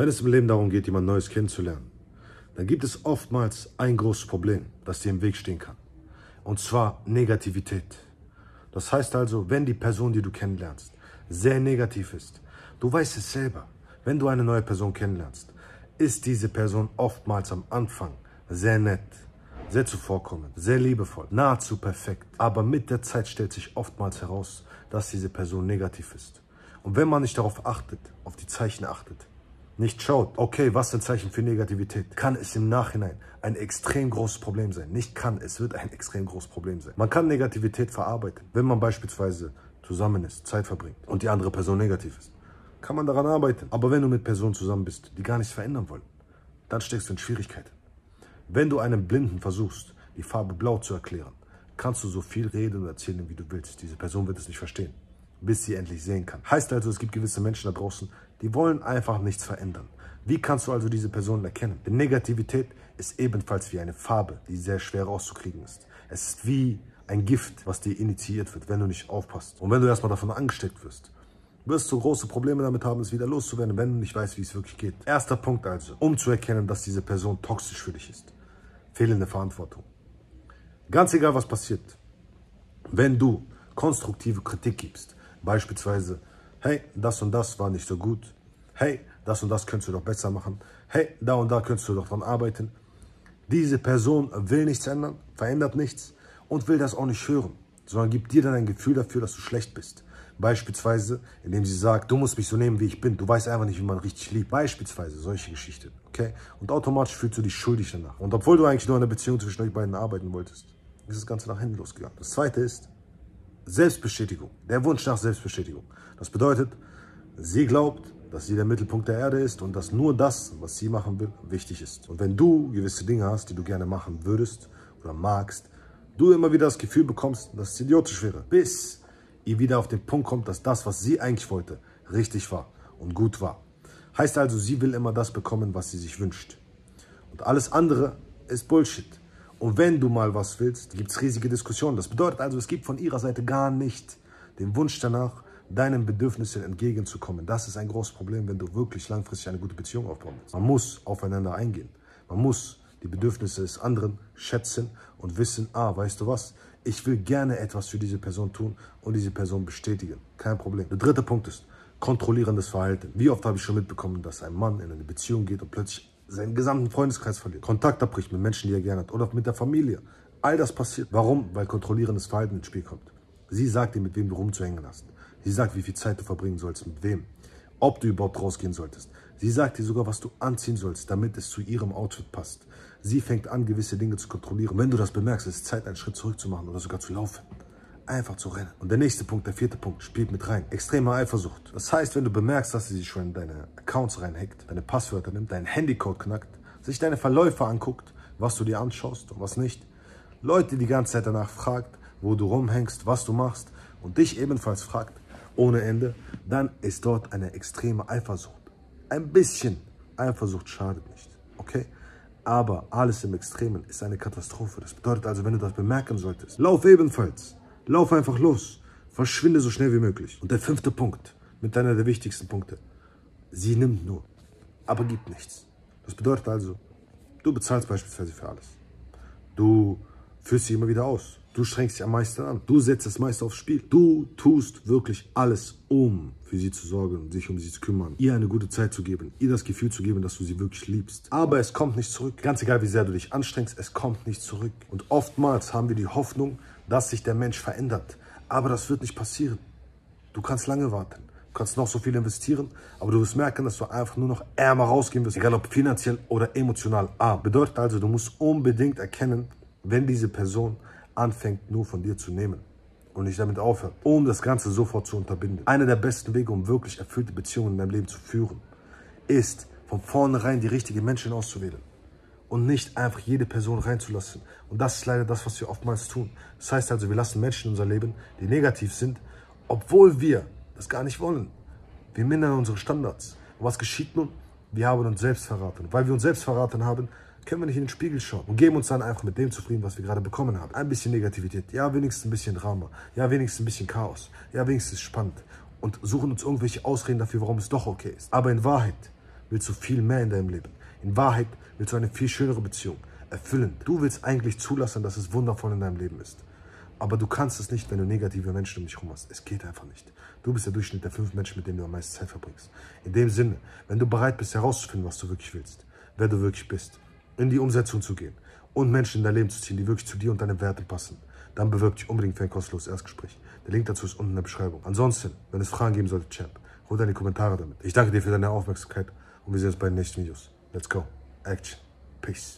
Wenn es im Leben darum geht, jemand Neues kennenzulernen, dann gibt es oftmals ein großes Problem, das dir im Weg stehen kann. Und zwar Negativität. Das heißt also, wenn die Person, die du kennenlernst, sehr negativ ist, du weißt es selber, wenn du eine neue Person kennenlernst, ist diese Person oftmals am Anfang sehr nett, sehr zuvorkommend, sehr liebevoll, nahezu perfekt. Aber mit der Zeit stellt sich oftmals heraus, dass diese Person negativ ist. Und wenn man nicht darauf achtet, auf die Zeichen achtet, nicht schaut, okay, was sind Zeichen für Negativität, kann es im Nachhinein ein extrem großes Problem sein. Nicht kann, es wird ein extrem großes Problem sein. Man kann Negativität verarbeiten, wenn man beispielsweise zusammen ist, Zeit verbringt und die andere Person negativ ist. Kann man daran arbeiten. Aber wenn du mit Personen zusammen bist, die gar nichts verändern wollen, dann steckst du in Schwierigkeiten. Wenn du einem Blinden versuchst, die Farbe blau zu erklären, kannst du so viel reden und erzählen, wie du willst. Diese Person wird es nicht verstehen bis sie endlich sehen kann. Heißt also, es gibt gewisse Menschen da draußen, die wollen einfach nichts verändern. Wie kannst du also diese Personen erkennen? Denn Negativität ist ebenfalls wie eine Farbe, die sehr schwer rauszukriegen ist. Es ist wie ein Gift, was dir initiiert wird, wenn du nicht aufpasst. Und wenn du erstmal davon angesteckt wirst, wirst du große Probleme damit haben, es wieder loszuwerden, wenn du nicht weißt, wie es wirklich geht. Erster Punkt also, um zu erkennen, dass diese Person toxisch für dich ist. Fehlende Verantwortung. Ganz egal, was passiert. Wenn du konstruktive Kritik gibst, Beispielsweise, hey, das und das war nicht so gut. Hey, das und das könntest du doch besser machen. Hey, da und da könntest du doch dran arbeiten. Diese Person will nichts ändern, verändert nichts und will das auch nicht hören, sondern gibt dir dann ein Gefühl dafür, dass du schlecht bist. Beispielsweise, indem sie sagt, du musst mich so nehmen, wie ich bin. Du weißt einfach nicht, wie man richtig liebt. Beispielsweise solche Geschichten, okay? Und automatisch fühlst du dich schuldig danach. Und obwohl du eigentlich nur an der Beziehung zwischen euch beiden arbeiten wolltest, ist das Ganze nach hinten losgegangen. Das Zweite ist, Selbstbestätigung, der Wunsch nach Selbstbestätigung. Das bedeutet, sie glaubt, dass sie der Mittelpunkt der Erde ist und dass nur das, was sie machen will, wichtig ist. Und wenn du gewisse Dinge hast, die du gerne machen würdest oder magst, du immer wieder das Gefühl bekommst, dass es idiotisch wäre, bis ihr wieder auf den Punkt kommt, dass das, was sie eigentlich wollte, richtig war und gut war. Heißt also, sie will immer das bekommen, was sie sich wünscht. Und alles andere ist Bullshit. Und wenn du mal was willst, gibt es riesige Diskussionen. Das bedeutet also, es gibt von ihrer Seite gar nicht den Wunsch danach, deinen Bedürfnissen entgegenzukommen. Das ist ein großes Problem, wenn du wirklich langfristig eine gute Beziehung aufbauen willst. Man muss aufeinander eingehen. Man muss die Bedürfnisse des anderen schätzen und wissen, ah, weißt du was, ich will gerne etwas für diese Person tun und diese Person bestätigen. Kein Problem. Der dritte Punkt ist kontrollierendes Verhalten. Wie oft habe ich schon mitbekommen, dass ein Mann in eine Beziehung geht und plötzlich seinen gesamten Freundeskreis verliert, Kontakt abbricht mit Menschen, die er gerne hat oder mit der Familie. All das passiert. Warum? Weil kontrollierendes Verhalten ins Spiel kommt. Sie sagt dir, mit wem du rumzuhängen hast. Sie sagt, wie viel Zeit du verbringen sollst, mit wem. Ob du überhaupt rausgehen solltest. Sie sagt dir sogar, was du anziehen sollst, damit es zu ihrem Outfit passt. Sie fängt an, gewisse Dinge zu kontrollieren. Wenn du das bemerkst, ist es Zeit, einen Schritt zurück zu machen oder sogar zu laufen einfach zu rennen. Und der nächste Punkt, der vierte Punkt, spielt mit rein. Extreme Eifersucht. Das heißt, wenn du bemerkst, dass sie sich schon in deine Accounts reinhackt, deine Passwörter nimmt, deinen Handycode knackt, sich deine Verläufe anguckt, was du dir anschaust und was nicht, Leute die ganze Zeit danach fragt, wo du rumhängst, was du machst und dich ebenfalls fragt, ohne Ende, dann ist dort eine extreme Eifersucht. Ein bisschen Eifersucht schadet nicht, okay? Aber alles im Extremen ist eine Katastrophe. Das bedeutet also, wenn du das bemerken solltest, lauf ebenfalls. Lauf einfach los. Verschwinde so schnell wie möglich. Und der fünfte Punkt, mit einer der wichtigsten Punkte. Sie nimmt nur, aber gibt nichts. Das bedeutet also, du bezahlst beispielsweise für alles. Du führst sie immer wieder aus. Du strengst dich am meisten an. Du setzt das meiste aufs Spiel. Du tust wirklich alles, um für sie zu sorgen, sich um sie zu kümmern, ihr eine gute Zeit zu geben, ihr das Gefühl zu geben, dass du sie wirklich liebst. Aber es kommt nicht zurück. Ganz egal, wie sehr du dich anstrengst, es kommt nicht zurück. Und oftmals haben wir die Hoffnung, dass sich der Mensch verändert. Aber das wird nicht passieren. Du kannst lange warten. Du kannst noch so viel investieren, aber du wirst merken, dass du einfach nur noch ärmer rausgehen wirst, egal ob finanziell oder emotional. A. Bedeutet also, du musst unbedingt erkennen, wenn diese Person anfängt, nur von dir zu nehmen und nicht damit aufhört, um das Ganze sofort zu unterbinden. Einer der besten Wege, um wirklich erfüllte Beziehungen in deinem Leben zu führen, ist, von vornherein die richtigen Menschen auszuwählen und nicht einfach jede Person reinzulassen. Und das ist leider das, was wir oftmals tun. Das heißt also, wir lassen Menschen in unser Leben, die negativ sind, obwohl wir das gar nicht wollen. Wir mindern unsere Standards. Und was geschieht nun? Wir haben uns selbst verraten. Weil wir uns selbst verraten haben, können wir nicht in den Spiegel schauen und geben uns dann einfach mit dem zufrieden, was wir gerade bekommen haben. Ein bisschen Negativität, ja, wenigstens ein bisschen Drama, ja, wenigstens ein bisschen Chaos, ja, wenigstens spannend und suchen uns irgendwelche Ausreden dafür, warum es doch okay ist. Aber in Wahrheit willst du viel mehr in deinem Leben. In Wahrheit willst du eine viel schönere Beziehung, erfüllend. Du willst eigentlich zulassen, dass es wundervoll in deinem Leben ist. Aber du kannst es nicht, wenn du negative Menschen um dich herum hast. Es geht einfach nicht. Du bist der Durchschnitt der fünf Menschen, mit denen du am meisten Zeit verbringst. In dem Sinne, wenn du bereit bist herauszufinden, was du wirklich willst, wer du wirklich bist, in die Umsetzung zu gehen und Menschen in dein Leben zu ziehen, die wirklich zu dir und deinen Werten passen, dann bewirb dich unbedingt für ein kostenloses Erstgespräch. Der Link dazu ist unten in der Beschreibung. Ansonsten, wenn es Fragen geben sollte, Champ, hol deine Kommentare damit. Ich danke dir für deine Aufmerksamkeit und wir sehen uns bei den nächsten Videos. Let's go. Action. Peace.